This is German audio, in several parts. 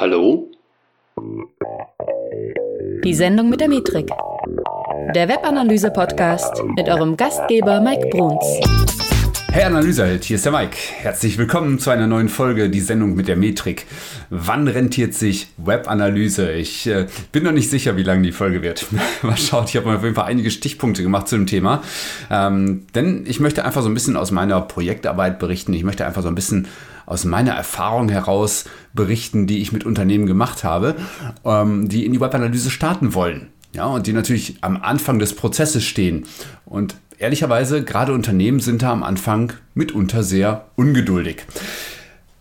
Hallo? Die Sendung mit der Metrik. Der Webanalyse-Podcast mit eurem Gastgeber Mike Bruns. Hey Analyseheld, hier ist der Mike. Herzlich willkommen zu einer neuen Folge, die Sendung mit der Metrik. Wann rentiert sich Webanalyse? Ich äh, bin noch nicht sicher, wie lang die Folge wird. Mal schaut, ich habe mir auf jeden Fall einige Stichpunkte gemacht zu dem Thema. Ähm, denn ich möchte einfach so ein bisschen aus meiner Projektarbeit berichten. Ich möchte einfach so ein bisschen aus meiner Erfahrung heraus berichten, die ich mit Unternehmen gemacht habe, ähm, die in die Webanalyse starten wollen. Ja, und die natürlich am Anfang des Prozesses stehen. Und ehrlicherweise, gerade Unternehmen sind da am Anfang mitunter sehr ungeduldig.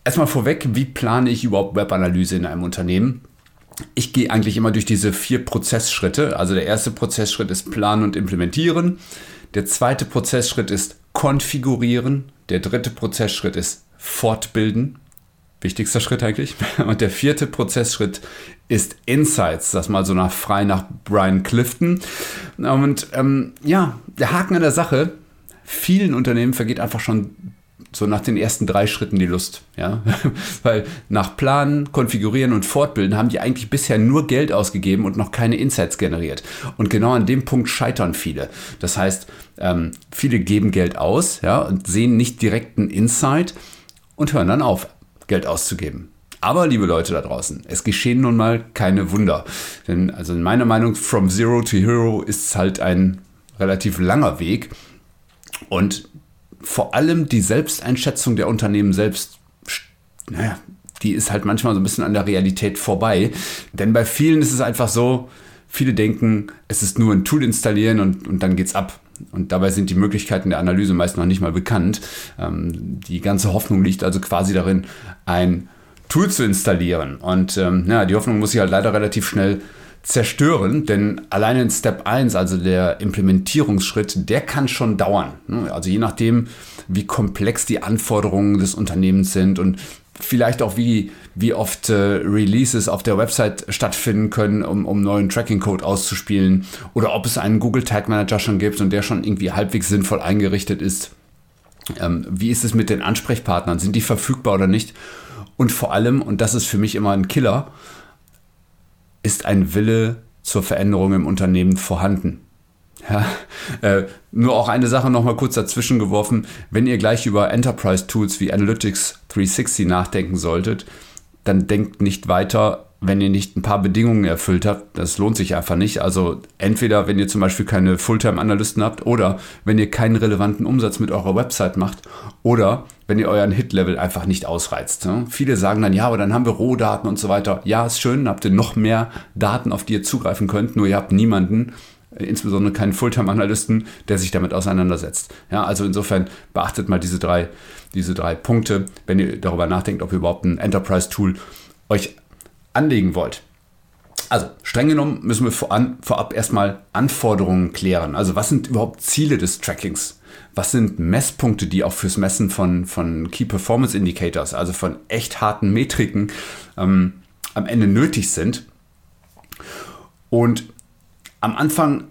Erstmal vorweg, wie plane ich überhaupt Webanalyse in einem Unternehmen? Ich gehe eigentlich immer durch diese vier Prozessschritte. Also der erste Prozessschritt ist Planen und Implementieren. Der zweite Prozessschritt ist Konfigurieren. Der dritte Prozessschritt ist Fortbilden. Wichtigster Schritt eigentlich. Und der vierte Prozessschritt ist Insights, das mal so nach frei nach Brian Clifton. Und ähm, ja, der Haken an der Sache, vielen Unternehmen vergeht einfach schon so nach den ersten drei Schritten die Lust. Ja? Weil nach Planen, Konfigurieren und Fortbilden haben die eigentlich bisher nur Geld ausgegeben und noch keine Insights generiert. Und genau an dem Punkt scheitern viele. Das heißt, ähm, viele geben Geld aus ja, und sehen nicht direkt einen Insight und hören dann auf, Geld auszugeben. Aber, liebe Leute da draußen, es geschehen nun mal keine Wunder. Denn, also in meiner Meinung, from zero to hero ist halt ein relativ langer Weg. Und vor allem die Selbsteinschätzung der Unternehmen selbst, naja, die ist halt manchmal so ein bisschen an der Realität vorbei. Denn bei vielen ist es einfach so, viele denken, es ist nur ein Tool installieren und, und dann geht's ab. Und dabei sind die Möglichkeiten der Analyse meist noch nicht mal bekannt. Ähm, die ganze Hoffnung liegt also quasi darin, ein Tool zu installieren. Und ähm, ja, die Hoffnung muss sich halt leider relativ schnell zerstören, denn alleine in Step 1, also der Implementierungsschritt, der kann schon dauern. Also je nachdem, wie komplex die Anforderungen des Unternehmens sind und vielleicht auch wie, wie oft äh, Releases auf der Website stattfinden können, um, um neuen Tracking-Code auszuspielen oder ob es einen Google Tag Manager schon gibt und der schon irgendwie halbwegs sinnvoll eingerichtet ist. Ähm, wie ist es mit den Ansprechpartnern? Sind die verfügbar oder nicht? Und vor allem, und das ist für mich immer ein Killer, ist ein Wille zur Veränderung im Unternehmen vorhanden. Ja, äh, nur auch eine Sache noch mal kurz dazwischen geworfen. Wenn ihr gleich über Enterprise-Tools wie Analytics 360 nachdenken solltet, dann denkt nicht weiter wenn ihr nicht ein paar Bedingungen erfüllt habt, das lohnt sich einfach nicht. Also entweder, wenn ihr zum Beispiel keine Fulltime-Analysten habt oder wenn ihr keinen relevanten Umsatz mit eurer Website macht oder wenn ihr euren Hit-Level einfach nicht ausreizt. Ne? Viele sagen dann, ja, aber dann haben wir Rohdaten und so weiter. Ja, ist schön, habt ihr noch mehr Daten, auf die ihr zugreifen könnt, nur ihr habt niemanden, insbesondere keinen Fulltime-Analysten, der sich damit auseinandersetzt. Ja, also insofern beachtet mal diese drei, diese drei Punkte, wenn ihr darüber nachdenkt, ob ihr überhaupt ein Enterprise-Tool euch anlegen wollt. Also, streng genommen müssen wir voran, vorab erstmal Anforderungen klären. Also, was sind überhaupt Ziele des Trackings? Was sind Messpunkte, die auch fürs Messen von, von Key Performance Indicators, also von echt harten Metriken, ähm, am Ende nötig sind? Und am Anfang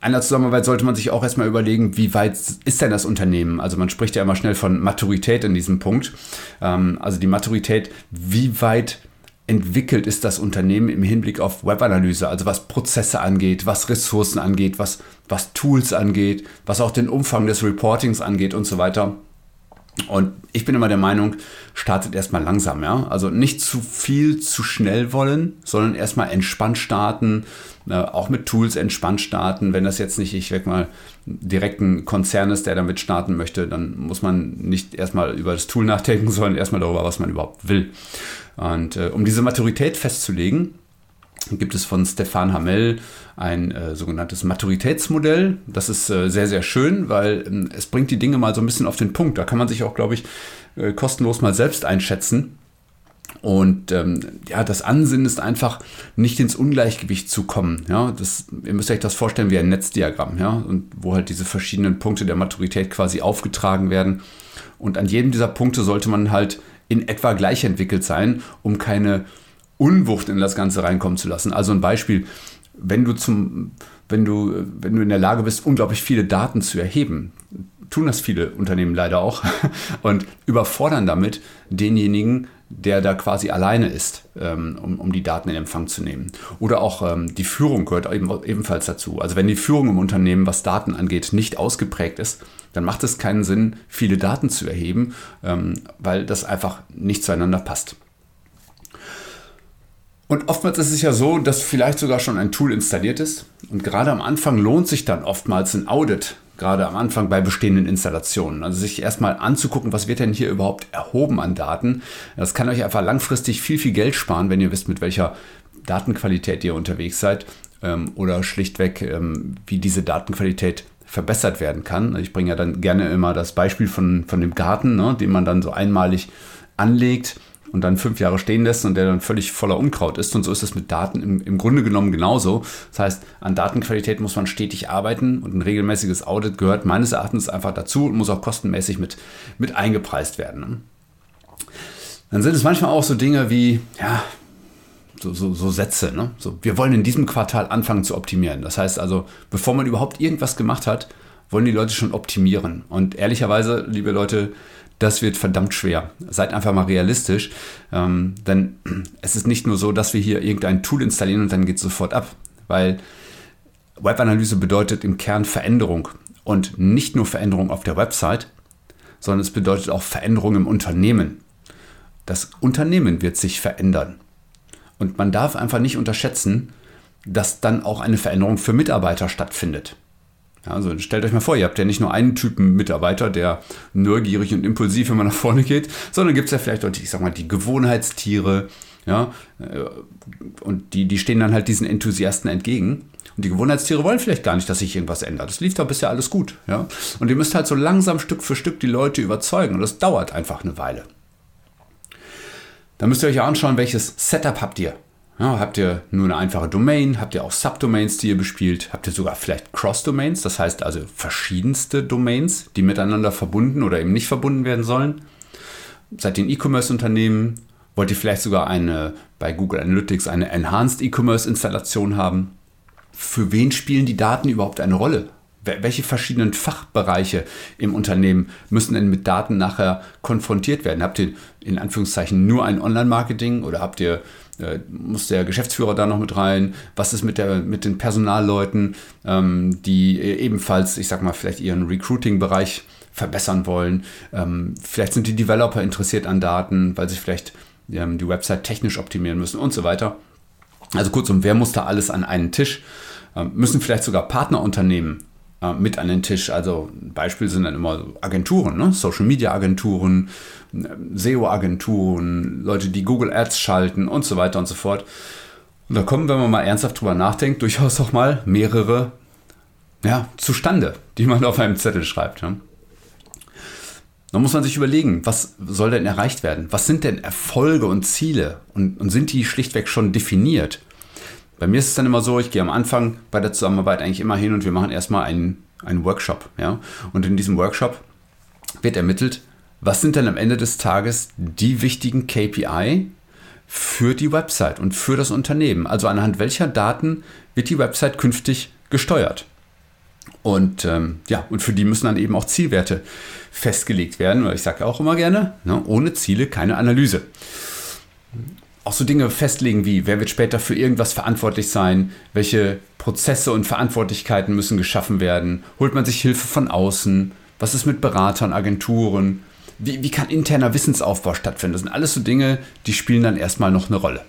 einer Zusammenarbeit sollte man sich auch erstmal überlegen, wie weit ist denn das Unternehmen? Also man spricht ja immer schnell von Maturität in diesem Punkt. Ähm, also die Maturität, wie weit entwickelt ist das Unternehmen im Hinblick auf Webanalyse, also was Prozesse angeht, was Ressourcen angeht, was, was Tools angeht, was auch den Umfang des Reportings angeht und so weiter. Und ich bin immer der Meinung, startet erstmal langsam, ja. Also nicht zu viel zu schnell wollen, sondern erstmal entspannt starten, äh, auch mit Tools entspannt starten. Wenn das jetzt nicht, ich weg mal, direkt ein Konzern ist, der damit starten möchte, dann muss man nicht erstmal über das Tool nachdenken, sondern erstmal darüber, was man überhaupt will. Und äh, um diese Maturität festzulegen, gibt es von Stefan Hamel ein äh, sogenanntes Maturitätsmodell. Das ist äh, sehr, sehr schön, weil ähm, es bringt die Dinge mal so ein bisschen auf den Punkt. Da kann man sich auch, glaube ich, äh, kostenlos mal selbst einschätzen. Und ähm, ja, das Ansinnen ist einfach, nicht ins Ungleichgewicht zu kommen. Ja, das, ihr müsst euch das vorstellen wie ein Netzdiagramm, ja, und wo halt diese verschiedenen Punkte der Maturität quasi aufgetragen werden. Und an jedem dieser Punkte sollte man halt in etwa gleich entwickelt sein, um keine Unwucht in das Ganze reinkommen zu lassen. Also ein Beispiel, wenn du zum, wenn du, wenn du in der Lage bist, unglaublich viele Daten zu erheben, tun das viele Unternehmen leider auch und überfordern damit denjenigen, der da quasi alleine ist, ähm, um, um die Daten in Empfang zu nehmen. Oder auch ähm, die Führung gehört eben, ebenfalls dazu. Also wenn die Führung im Unternehmen, was Daten angeht, nicht ausgeprägt ist, dann macht es keinen Sinn, viele Daten zu erheben, ähm, weil das einfach nicht zueinander passt. Und oftmals ist es ja so, dass vielleicht sogar schon ein Tool installiert ist. Und gerade am Anfang lohnt sich dann oftmals ein Audit gerade am Anfang bei bestehenden Installationen. Also sich erstmal anzugucken, was wird denn hier überhaupt erhoben an Daten. Das kann euch einfach langfristig viel, viel Geld sparen, wenn ihr wisst, mit welcher Datenqualität ihr unterwegs seid ähm, oder schlichtweg, ähm, wie diese Datenqualität verbessert werden kann. Ich bringe ja dann gerne immer das Beispiel von, von dem Garten, ne, den man dann so einmalig anlegt und dann fünf Jahre stehen lässt und der dann völlig voller Unkraut ist. Und so ist es mit Daten im, im Grunde genommen genauso. Das heißt, an Datenqualität muss man stetig arbeiten und ein regelmäßiges Audit gehört meines Erachtens einfach dazu und muss auch kostenmäßig mit, mit eingepreist werden. Ne? Dann sind es manchmal auch so Dinge wie, ja, so, so, so Sätze. Ne? So, wir wollen in diesem Quartal anfangen zu optimieren. Das heißt also, bevor man überhaupt irgendwas gemacht hat, wollen die Leute schon optimieren. Und ehrlicherweise, liebe Leute, das wird verdammt schwer. Seid einfach mal realistisch, ähm, denn es ist nicht nur so, dass wir hier irgendein Tool installieren und dann geht es sofort ab, weil Webanalyse bedeutet im Kern Veränderung und nicht nur Veränderung auf der Website, sondern es bedeutet auch Veränderung im Unternehmen. Das Unternehmen wird sich verändern. Und man darf einfach nicht unterschätzen, dass dann auch eine Veränderung für Mitarbeiter stattfindet. Also stellt euch mal vor, ihr habt ja nicht nur einen Typen Mitarbeiter, der neugierig und impulsiv immer nach vorne geht, sondern gibt es ja vielleicht auch, die, ich sag mal, die Gewohnheitstiere, ja, äh, und die, die stehen dann halt diesen Enthusiasten entgegen. Und die Gewohnheitstiere wollen vielleicht gar nicht, dass sich irgendwas ändert. Das lief doch bisher alles gut, ja. Und ihr müsst halt so langsam Stück für Stück die Leute überzeugen und das dauert einfach eine Weile. Dann müsst ihr euch ja anschauen, welches Setup habt ihr. Ja, habt ihr nur eine einfache Domain? Habt ihr auch Subdomains, die ihr bespielt? Habt ihr sogar vielleicht Cross-Domains, das heißt also verschiedenste Domains, die miteinander verbunden oder eben nicht verbunden werden sollen? Seid ihr ein E-Commerce-Unternehmen? Wollt ihr vielleicht sogar eine bei Google Analytics eine Enhanced E-Commerce-Installation haben? Für wen spielen die Daten überhaupt eine Rolle? welche verschiedenen Fachbereiche im Unternehmen müssen denn mit Daten nachher konfrontiert werden? Habt ihr in Anführungszeichen nur ein Online-Marketing oder habt ihr äh, muss der Geschäftsführer da noch mit rein? Was ist mit, der, mit den Personalleuten, ähm, die ebenfalls, ich sag mal, vielleicht ihren Recruiting-Bereich verbessern wollen? Ähm, vielleicht sind die Developer interessiert an Daten, weil sie vielleicht ähm, die Website technisch optimieren müssen und so weiter. Also kurzum, wer muss da alles an einen Tisch? Ähm, müssen vielleicht sogar Partnerunternehmen äh, mit an den Tisch. Also ein Beispiel sind dann immer Agenturen, ne? Social Media Agenturen, SEO-Agenturen, Leute, die Google Ads schalten und so weiter und so fort. Und da kommen, wenn man mal ernsthaft drüber nachdenkt, durchaus auch mal mehrere ja, zustande, die man auf einem Zettel schreibt. Ja. Da muss man sich überlegen, was soll denn erreicht werden? Was sind denn Erfolge und Ziele? Und, und sind die schlichtweg schon definiert? Bei mir ist es dann immer so, ich gehe am Anfang bei der Zusammenarbeit eigentlich immer hin und wir machen erstmal einen, einen Workshop. Ja? Und in diesem Workshop wird ermittelt, was sind denn am Ende des Tages die wichtigen KPI für die Website und für das Unternehmen? Also anhand welcher Daten wird die Website künftig gesteuert? Und ähm, ja, und für die müssen dann eben auch Zielwerte festgelegt werden. Ich sage auch immer gerne, ne, ohne Ziele keine Analyse. Auch so Dinge festlegen wie, wer wird später für irgendwas verantwortlich sein, welche Prozesse und Verantwortlichkeiten müssen geschaffen werden, holt man sich Hilfe von außen, was ist mit Beratern, Agenturen, wie, wie kann interner Wissensaufbau stattfinden? Das sind alles so Dinge, die spielen dann erstmal noch eine Rolle.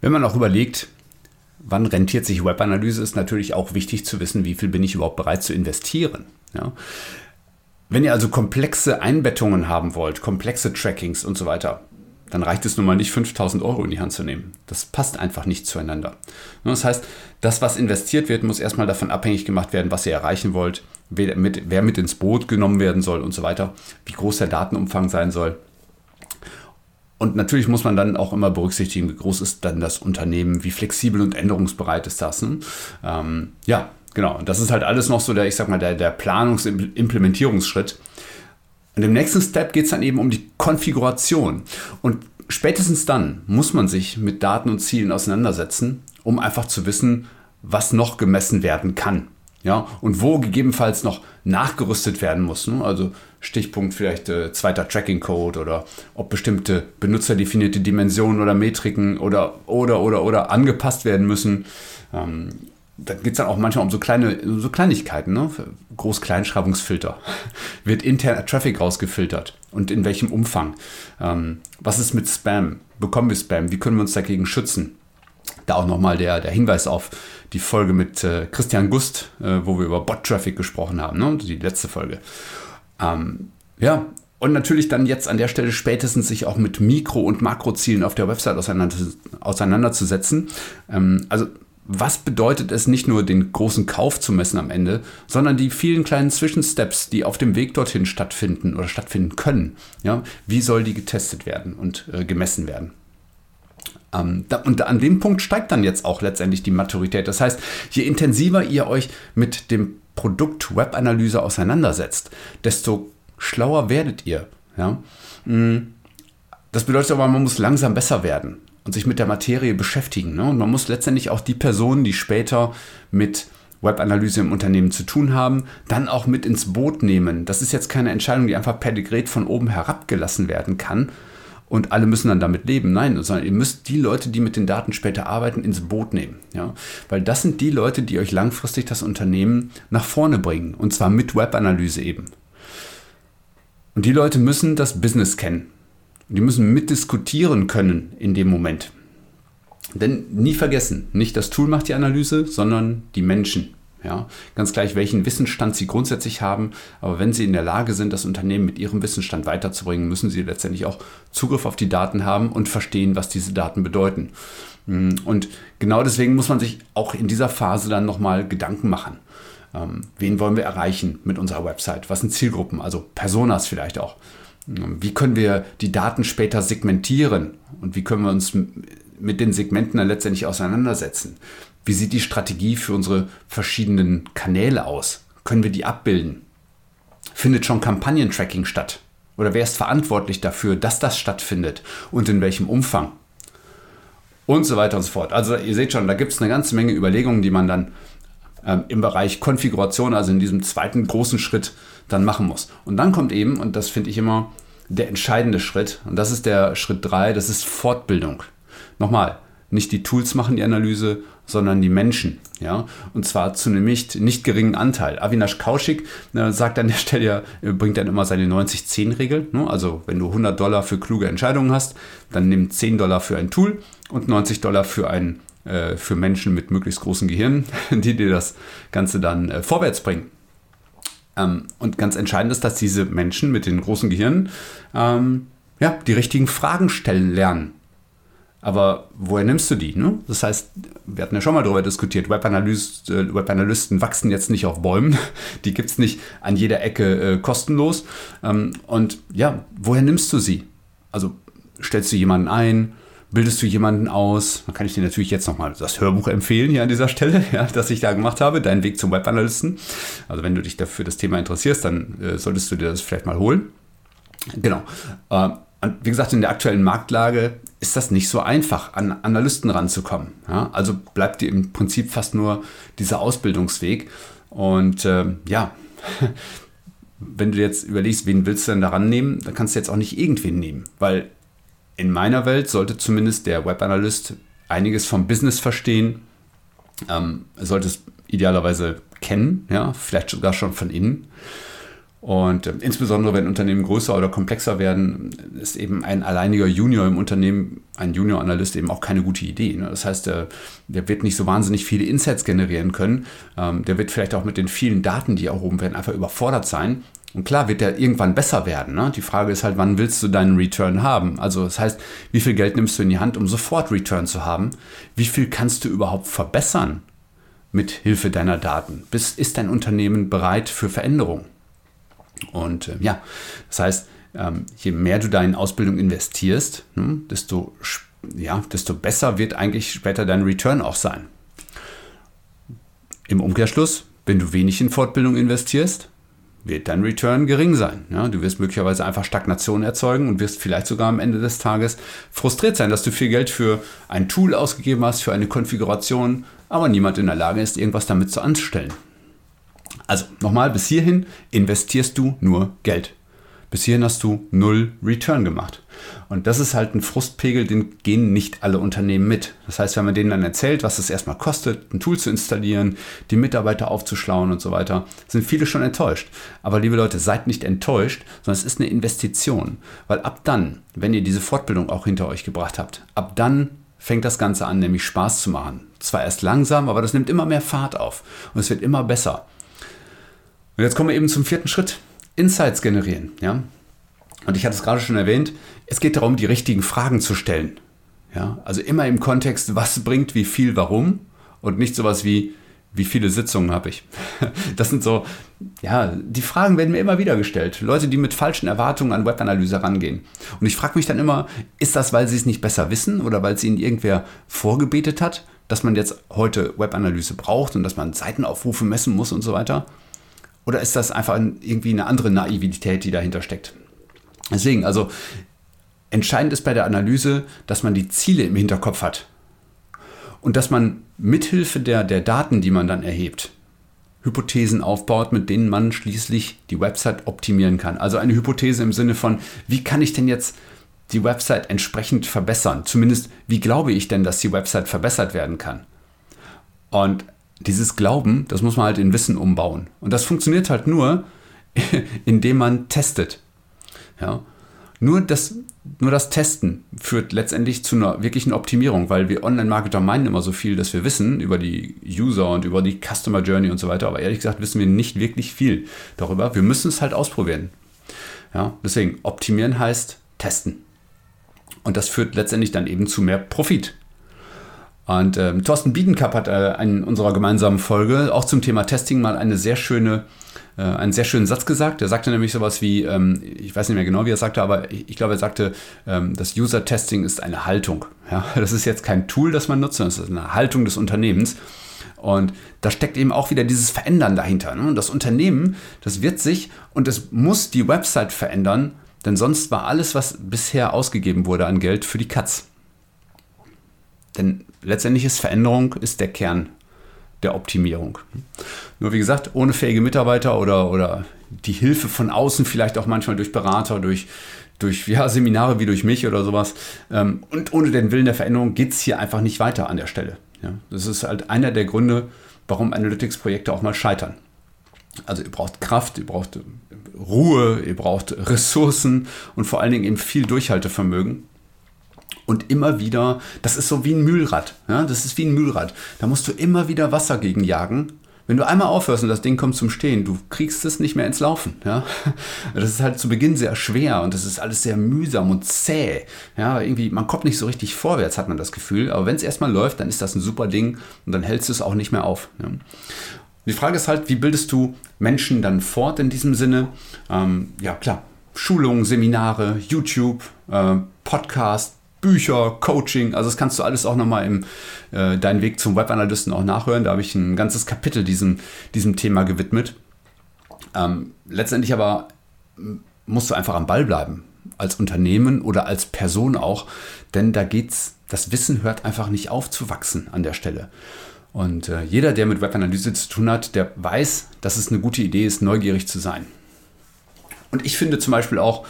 Wenn man auch überlegt, wann rentiert sich Webanalyse, ist natürlich auch wichtig zu wissen, wie viel bin ich überhaupt bereit zu investieren. Ja? Wenn ihr also komplexe Einbettungen haben wollt, komplexe Trackings und so weiter, dann reicht es nun mal nicht, 5000 Euro in die Hand zu nehmen. Das passt einfach nicht zueinander. Das heißt, das, was investiert wird, muss erstmal davon abhängig gemacht werden, was ihr erreichen wollt, wer mit, wer mit ins Boot genommen werden soll und so weiter, wie groß der Datenumfang sein soll. Und natürlich muss man dann auch immer berücksichtigen, wie groß ist dann das Unternehmen, wie flexibel und änderungsbereit ist das. Ne? Ähm, ja, genau. Und das ist halt alles noch so der, ich sag mal, der, der Planungs- Implementierungsschritt. Und im nächsten Step geht es dann eben um die Konfiguration. Und spätestens dann muss man sich mit Daten und Zielen auseinandersetzen, um einfach zu wissen, was noch gemessen werden kann. Ja, und wo gegebenenfalls noch nachgerüstet werden muss. Ne? Also Stichpunkt vielleicht äh, zweiter Tracking-Code oder ob bestimmte benutzerdefinierte Dimensionen oder Metriken oder oder oder oder angepasst werden müssen. Ähm, da geht es dann auch manchmal um so kleine, so Kleinigkeiten, ne? Groß-Kleinschreibungsfilter. Wird interner Traffic rausgefiltert und in welchem Umfang? Ähm, was ist mit Spam? Bekommen wir Spam? Wie können wir uns dagegen schützen? Da auch nochmal der, der Hinweis auf die Folge mit äh, Christian Gust, äh, wo wir über Bot-Traffic gesprochen haben, ne? die letzte Folge. Ähm, ja, und natürlich dann jetzt an der Stelle spätestens sich auch mit Mikro- und Makrozielen auf der Website auseinander, auseinanderzusetzen. Ähm, also was bedeutet es nicht nur den großen Kauf zu messen am Ende, sondern die vielen kleinen Zwischensteps, die auf dem Weg dorthin stattfinden oder stattfinden können. Ja, wie soll die getestet werden und äh, gemessen werden? Ähm, da, und an dem Punkt steigt dann jetzt auch letztendlich die Maturität. Das heißt, je intensiver ihr euch mit dem Produkt Webanalyse auseinandersetzt, desto schlauer werdet ihr. Ja? Mm, das bedeutet aber, man muss langsam besser werden und sich mit der Materie beschäftigen. Ne? Und man muss letztendlich auch die Personen, die später mit Webanalyse im Unternehmen zu tun haben, dann auch mit ins Boot nehmen. Das ist jetzt keine Entscheidung, die einfach per Dekret von oben herabgelassen werden kann und alle müssen dann damit leben. Nein, sondern ihr müsst die Leute, die mit den Daten später arbeiten, ins Boot nehmen. Ja? Weil das sind die Leute, die euch langfristig das Unternehmen nach vorne bringen. Und zwar mit Webanalyse eben. Und die Leute müssen das Business kennen. Die müssen mitdiskutieren können in dem Moment. Denn nie vergessen, nicht das Tool macht die Analyse, sondern die Menschen. Ja, ganz gleich, welchen Wissensstand sie grundsätzlich haben, aber wenn sie in der Lage sind, das Unternehmen mit ihrem Wissensstand weiterzubringen, müssen sie letztendlich auch Zugriff auf die Daten haben und verstehen, was diese Daten bedeuten. Und genau deswegen muss man sich auch in dieser Phase dann nochmal Gedanken machen. Ähm, wen wollen wir erreichen mit unserer Website? Was sind Zielgruppen? Also Personas vielleicht auch. Wie können wir die Daten später segmentieren und wie können wir uns mit den Segmenten dann letztendlich auseinandersetzen? Wie sieht die Strategie für unsere verschiedenen Kanäle aus? Können wir die abbilden? Findet schon Kampagnentracking statt? Oder wer ist verantwortlich dafür, dass das stattfindet und in welchem Umfang? Und so weiter und so fort. Also ihr seht schon, da gibt es eine ganze Menge Überlegungen, die man dann ähm, im Bereich Konfiguration, also in diesem zweiten großen Schritt, dann machen muss. Und dann kommt eben, und das finde ich immer der entscheidende Schritt, und das ist der Schritt 3, das ist Fortbildung. Nochmal, nicht die Tools machen die Analyse, sondern die Menschen. Ja? Und zwar zu einem nicht, nicht geringen Anteil. Avinash Kaushik äh, sagt an der Stelle, ja, bringt dann immer seine 90-10-Regel. Ne? Also wenn du 100 Dollar für kluge Entscheidungen hast, dann nimm 10 Dollar für ein Tool und 90 Dollar für, ein, äh, für Menschen mit möglichst großen Gehirnen, die dir das Ganze dann äh, vorwärts bringen. Ähm, und ganz entscheidend ist, dass diese Menschen mit den großen Gehirnen ähm, ja, die richtigen Fragen stellen lernen. Aber woher nimmst du die? Ne? Das heißt, wir hatten ja schon mal darüber diskutiert, Webanalyst, äh, Webanalysten wachsen jetzt nicht auf Bäumen, die gibt es nicht an jeder Ecke äh, kostenlos. Ähm, und ja, woher nimmst du sie? Also stellst du jemanden ein, bildest du jemanden aus? Dann kann ich dir natürlich jetzt nochmal das Hörbuch empfehlen hier an dieser Stelle, ja, das ich da gemacht habe, Dein Weg zum Webanalysten. Also wenn du dich dafür das Thema interessierst, dann äh, solltest du dir das vielleicht mal holen. Genau. Äh, und wie gesagt, in der aktuellen Marktlage ist das nicht so einfach, an Analysten ranzukommen. Ja? Also bleibt dir im Prinzip fast nur dieser Ausbildungsweg. Und äh, ja, wenn du jetzt überlegst, wen willst du denn daran nehmen, dann kannst du jetzt auch nicht irgendwen nehmen. Weil in meiner Welt sollte zumindest der Webanalyst einiges vom Business verstehen, ähm, sollte es idealerweise kennen, ja, vielleicht sogar schon von innen. Und äh, insbesondere wenn Unternehmen größer oder komplexer werden, ist eben ein alleiniger Junior im Unternehmen, ein Junior-Analyst eben auch keine gute Idee. Ne? Das heißt, der, der, wird nicht so wahnsinnig viele Insights generieren können. Ähm, der wird vielleicht auch mit den vielen Daten, die erhoben werden, einfach überfordert sein. Und klar wird der irgendwann besser werden. Ne? Die Frage ist halt, wann willst du deinen Return haben? Also das heißt, wie viel Geld nimmst du in die Hand, um sofort Return zu haben? Wie viel kannst du überhaupt verbessern mit Hilfe deiner Daten? Bis, ist dein Unternehmen bereit für Veränderung? Und äh, ja, das heißt, ähm, je mehr du da in Ausbildung investierst, ne, desto, ja, desto besser wird eigentlich später dein Return auch sein. Im Umkehrschluss, wenn du wenig in Fortbildung investierst, wird dein Return gering sein. Ja, du wirst möglicherweise einfach Stagnation erzeugen und wirst vielleicht sogar am Ende des Tages frustriert sein, dass du viel Geld für ein Tool ausgegeben hast, für eine Konfiguration, aber niemand in der Lage ist, irgendwas damit zu anstellen. Also nochmal, bis hierhin investierst du nur Geld. Bis hierhin hast du null Return gemacht. Und das ist halt ein Frustpegel, den gehen nicht alle Unternehmen mit. Das heißt, wenn man denen dann erzählt, was es erstmal kostet, ein Tool zu installieren, die Mitarbeiter aufzuschlauen und so weiter, sind viele schon enttäuscht. Aber liebe Leute, seid nicht enttäuscht, sondern es ist eine Investition. Weil ab dann, wenn ihr diese Fortbildung auch hinter euch gebracht habt, ab dann fängt das Ganze an, nämlich Spaß zu machen. Zwar erst langsam, aber das nimmt immer mehr Fahrt auf und es wird immer besser. Und jetzt kommen wir eben zum vierten Schritt. Insights generieren. Ja? Und ich hatte es gerade schon erwähnt, es geht darum, die richtigen Fragen zu stellen. Ja? Also immer im Kontext, was bringt wie viel, warum und nicht sowas wie, wie viele Sitzungen habe ich. Das sind so, ja, die Fragen werden mir immer wieder gestellt. Leute, die mit falschen Erwartungen an Webanalyse rangehen. Und ich frage mich dann immer, ist das, weil sie es nicht besser wissen oder weil es ihnen irgendwer vorgebetet hat, dass man jetzt heute Webanalyse braucht und dass man Seitenaufrufe messen muss und so weiter? Oder ist das einfach irgendwie eine andere Naivität, die dahinter steckt? Deswegen, also entscheidend ist bei der Analyse, dass man die Ziele im Hinterkopf hat. Und dass man mithilfe der, der Daten, die man dann erhebt, Hypothesen aufbaut, mit denen man schließlich die Website optimieren kann. Also eine Hypothese im Sinne von, wie kann ich denn jetzt die Website entsprechend verbessern? Zumindest, wie glaube ich denn, dass die Website verbessert werden kann? Und dieses Glauben, das muss man halt in Wissen umbauen. Und das funktioniert halt nur, indem man testet. Ja? Nur, das, nur das Testen führt letztendlich zu einer wirklichen Optimierung, weil wir Online-Marketer meinen immer so viel, dass wir wissen über die User und über die Customer Journey und so weiter. Aber ehrlich gesagt wissen wir nicht wirklich viel darüber. Wir müssen es halt ausprobieren. Ja? Deswegen, optimieren heißt testen. Und das führt letztendlich dann eben zu mehr Profit. Und ähm, Thorsten Biedenkapp hat äh, in unserer gemeinsamen Folge auch zum Thema Testing mal eine sehr schöne, äh, einen sehr schönen Satz gesagt. Er sagte nämlich sowas wie, ähm, ich weiß nicht mehr genau, wie er sagte, aber ich, ich glaube, er sagte, ähm, das User-Testing ist eine Haltung. Ja? Das ist jetzt kein Tool, das man nutzt, sondern es ist eine Haltung des Unternehmens. Und da steckt eben auch wieder dieses Verändern dahinter. Ne? Und das Unternehmen, das wird sich und es muss die Website verändern, denn sonst war alles, was bisher ausgegeben wurde an Geld, für die Katz. Denn letztendlich ist Veränderung ist der Kern der Optimierung. Nur wie gesagt, ohne fähige Mitarbeiter oder, oder die Hilfe von außen, vielleicht auch manchmal durch Berater, durch, durch ja, Seminare wie durch mich oder sowas. Ähm, und ohne den Willen der Veränderung geht es hier einfach nicht weiter an der Stelle. Ja, das ist halt einer der Gründe, warum Analytics-Projekte auch mal scheitern. Also ihr braucht Kraft, ihr braucht Ruhe, ihr braucht Ressourcen und vor allen Dingen eben viel Durchhaltevermögen und immer wieder, das ist so wie ein Mühlrad. Ja? Das ist wie ein Mühlrad. Da musst du immer wieder Wasser gegen jagen. Wenn du einmal aufhörst und das Ding kommt zum Stehen, du kriegst es nicht mehr ins Laufen. Ja? Das ist halt zu Beginn sehr schwer und das ist alles sehr mühsam und zäh. Ja, irgendwie, man kommt nicht so richtig vorwärts, hat man das Gefühl. Aber wenn es erstmal läuft, dann ist das ein super Ding und dann hältst du es auch nicht mehr auf. Ja? Die Frage ist halt, wie bildest du Menschen dann fort in diesem Sinne? Ähm, ja, klar, Schulungen, Seminare, YouTube, äh, Podcast, Bücher, Coaching, also das kannst du alles auch nochmal im äh, Dein Weg zum Webanalysten auch nachhören. Da habe ich ein ganzes Kapitel diesem, diesem Thema gewidmet. Ähm, letztendlich aber musst du einfach am Ball bleiben, als Unternehmen oder als Person auch, denn da geht's, das Wissen hört einfach nicht auf zu wachsen an der Stelle. Und äh, jeder, der mit Webanalyse zu tun hat, der weiß, dass es eine gute Idee ist, neugierig zu sein. Und ich finde zum Beispiel auch,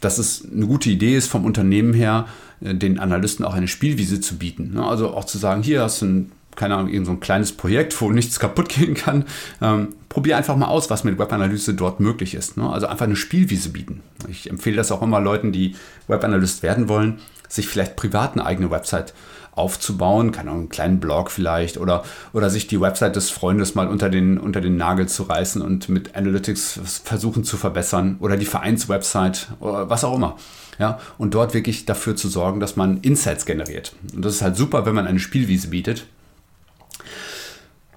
dass es eine gute Idee ist, vom Unternehmen her äh, den Analysten auch eine Spielwiese zu bieten. Ne? Also auch zu sagen, hier hast du ein, keine Ahnung, irgend so ein kleines Projekt, wo nichts kaputt gehen kann. Ähm, probier einfach mal aus, was mit Webanalyse dort möglich ist. Ne? Also einfach eine Spielwiese bieten. Ich empfehle das auch immer Leuten, die Webanalyst werden wollen, sich vielleicht privat eine eigene Website aufzubauen, keine Ahnung, einen kleinen Blog vielleicht oder, oder sich die Website des Freundes mal unter den, unter den Nagel zu reißen und mit Analytics versuchen zu verbessern oder die Vereinswebsite oder was auch immer. Ja, und dort wirklich dafür zu sorgen, dass man Insights generiert. Und das ist halt super, wenn man eine Spielwiese bietet.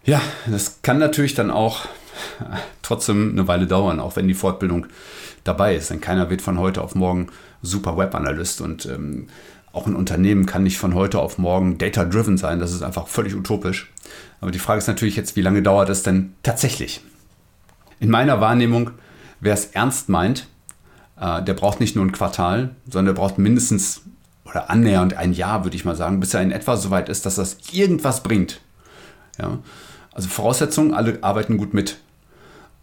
Ja, das kann natürlich dann auch trotzdem eine Weile dauern, auch wenn die Fortbildung dabei ist. Denn keiner wird von heute auf morgen super Webanalyst und ähm, auch ein Unternehmen kann nicht von heute auf morgen data-driven sein. Das ist einfach völlig utopisch. Aber die Frage ist natürlich jetzt, wie lange dauert es denn tatsächlich? In meiner Wahrnehmung, wer es ernst meint, äh, der braucht nicht nur ein Quartal, sondern der braucht mindestens oder annähernd ein Jahr, würde ich mal sagen, bis er in etwa so weit ist, dass das irgendwas bringt. Ja? Also Voraussetzung, alle arbeiten gut mit.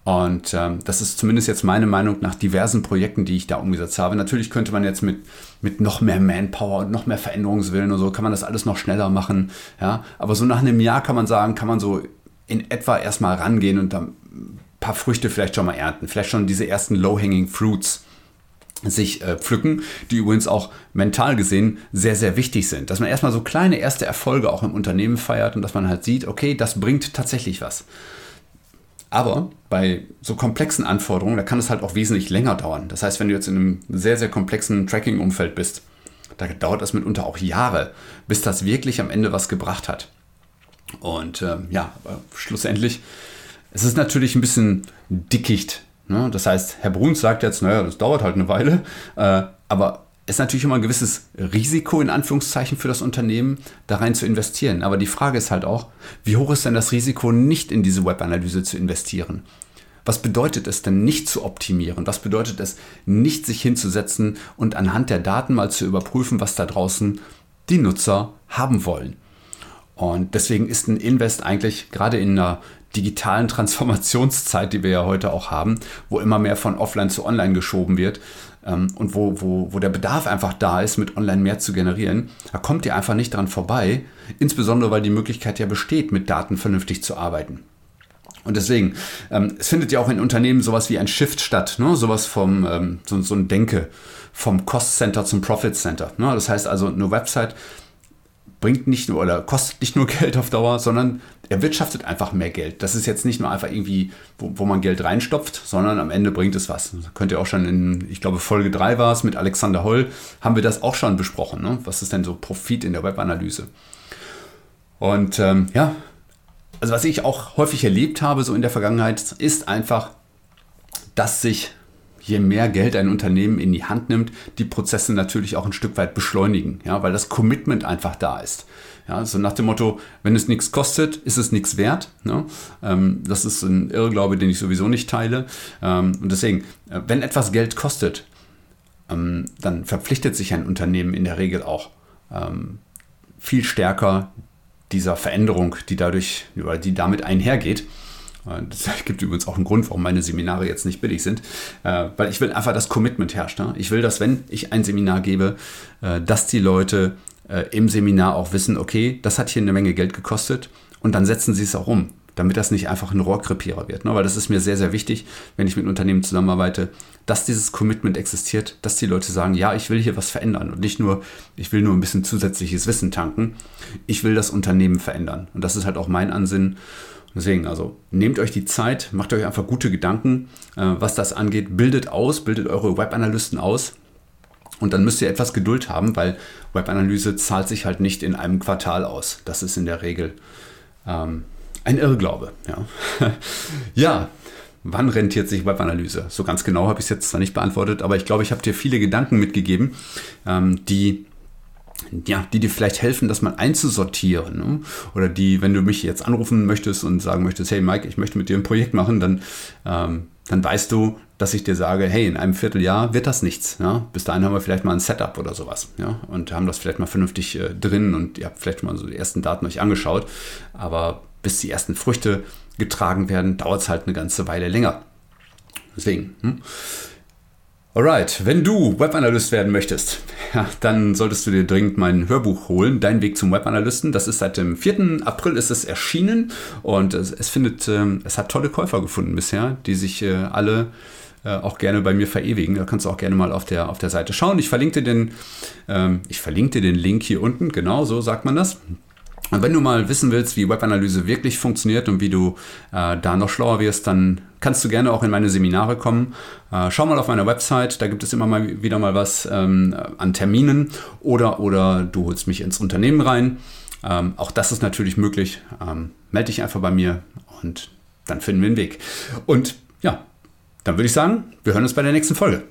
Und ähm, das ist zumindest jetzt meine Meinung nach diversen Projekten, die ich da umgesetzt habe. Natürlich könnte man jetzt mit, mit noch mehr Manpower und noch mehr Veränderungswillen und so, kann man das alles noch schneller machen. Ja? Aber so nach einem Jahr kann man sagen, kann man so in etwa erstmal rangehen und dann ein paar Früchte vielleicht schon mal ernten. Vielleicht schon diese ersten Low-Hanging Fruits sich äh, pflücken, die übrigens auch mental gesehen sehr, sehr wichtig sind. Dass man erstmal so kleine erste Erfolge auch im Unternehmen feiert und dass man halt sieht, okay, das bringt tatsächlich was. Aber bei so komplexen Anforderungen, da kann es halt auch wesentlich länger dauern. Das heißt, wenn du jetzt in einem sehr, sehr komplexen Tracking-Umfeld bist, da dauert das mitunter auch Jahre, bis das wirklich am Ende was gebracht hat. Und äh, ja, schlussendlich, es ist natürlich ein bisschen dickicht. Ne? Das heißt, Herr Bruns sagt jetzt, naja, das dauert halt eine Weile, äh, aber ist natürlich immer ein gewisses Risiko in Anführungszeichen für das Unternehmen, da rein zu investieren. Aber die Frage ist halt auch, wie hoch ist denn das Risiko, nicht in diese Webanalyse zu investieren? Was bedeutet es denn nicht zu optimieren? Was bedeutet es nicht sich hinzusetzen und anhand der Daten mal zu überprüfen, was da draußen die Nutzer haben wollen? Und deswegen ist ein Invest eigentlich gerade in einer digitalen Transformationszeit, die wir ja heute auch haben, wo immer mehr von offline zu online geschoben wird, ähm, und wo, wo, wo der Bedarf einfach da ist, mit Online mehr zu generieren, da kommt ihr einfach nicht dran vorbei, insbesondere weil die Möglichkeit ja besteht, mit Daten vernünftig zu arbeiten. Und deswegen, ähm, es findet ja auch in Unternehmen sowas wie ein Shift statt, ne? sowas vom, ähm, so, so ein Denke vom Cost Center zum Profit Center. Ne? Das heißt also, eine Website bringt nicht nur oder kostet nicht nur Geld auf Dauer, sondern erwirtschaftet einfach mehr Geld. Das ist jetzt nicht nur einfach irgendwie, wo, wo man Geld reinstopft, sondern am Ende bringt es was. Das könnt ihr auch schon in, ich glaube, Folge 3 war es mit Alexander Holl, haben wir das auch schon besprochen. Ne? Was ist denn so Profit in der Webanalyse? Und ähm, ja, also was ich auch häufig erlebt habe, so in der Vergangenheit, ist einfach, dass sich je mehr Geld ein Unternehmen in die Hand nimmt, die Prozesse natürlich auch ein Stück weit beschleunigen, ja, weil das Commitment einfach da ist. Ja, so nach dem Motto, wenn es nichts kostet, ist es nichts wert. Ne? Ähm, das ist ein Irrglaube, den ich sowieso nicht teile. Ähm, und deswegen, äh, wenn etwas Geld kostet, ähm, dann verpflichtet sich ein Unternehmen in der Regel auch ähm, viel stärker dieser Veränderung, die dadurch, die damit einhergeht. Das gibt übrigens auch einen Grund, warum meine Seminare jetzt nicht billig sind, äh, weil ich will einfach, dass Commitment herrscht. Ich will, dass wenn ich ein Seminar gebe, äh, dass die Leute äh, im Seminar auch wissen, okay, das hat hier eine Menge Geld gekostet und dann setzen sie es auch um, damit das nicht einfach ein Rohrkrepierer wird. Ne? Weil das ist mir sehr, sehr wichtig, wenn ich mit Unternehmen zusammenarbeite, dass dieses Commitment existiert, dass die Leute sagen, ja, ich will hier was verändern und nicht nur, ich will nur ein bisschen zusätzliches Wissen tanken, ich will das Unternehmen verändern. Und das ist halt auch mein Ansinnen. Deswegen, also nehmt euch die Zeit, macht euch einfach gute Gedanken, äh, was das angeht, bildet aus, bildet eure Webanalysten aus. Und dann müsst ihr etwas Geduld haben, weil Webanalyse zahlt sich halt nicht in einem Quartal aus. Das ist in der Regel ähm, ein Irrglaube. Ja. ja, wann rentiert sich Webanalyse? So ganz genau habe ich es jetzt zwar nicht beantwortet, aber ich glaube, ich habe dir viele Gedanken mitgegeben, ähm, die ja, die dir vielleicht helfen, das mal einzusortieren. Ne? Oder die, wenn du mich jetzt anrufen möchtest und sagen möchtest, hey Mike, ich möchte mit dir ein Projekt machen, dann, ähm, dann weißt du, dass ich dir sage, hey, in einem Vierteljahr wird das nichts. Ja? Bis dahin haben wir vielleicht mal ein Setup oder sowas. Ja? Und haben das vielleicht mal vernünftig äh, drin und ihr habt vielleicht mal so die ersten Daten euch angeschaut. Aber bis die ersten Früchte getragen werden, dauert es halt eine ganze Weile länger. Deswegen, hm? Alright, wenn du Webanalyst werden möchtest, ja, dann solltest du dir dringend mein Hörbuch holen, Dein Weg zum Webanalysten. Das ist seit dem 4. April ist es erschienen und es, es findet, ähm, es hat tolle Käufer gefunden bisher, die sich äh, alle äh, auch gerne bei mir verewigen. Da kannst du auch gerne mal auf der, auf der Seite schauen. Ich verlinke dir den, ähm, ich verlinke dir den Link hier unten, genau so sagt man das. Und wenn du mal wissen willst, wie Webanalyse wirklich funktioniert und wie du äh, da noch schlauer wirst, dann kannst du gerne auch in meine Seminare kommen. Äh, schau mal auf meiner Website, da gibt es immer mal wieder mal was ähm, an Terminen oder, oder du holst mich ins Unternehmen rein. Ähm, auch das ist natürlich möglich. Ähm, melde dich einfach bei mir und dann finden wir einen Weg. Und ja, dann würde ich sagen, wir hören uns bei der nächsten Folge.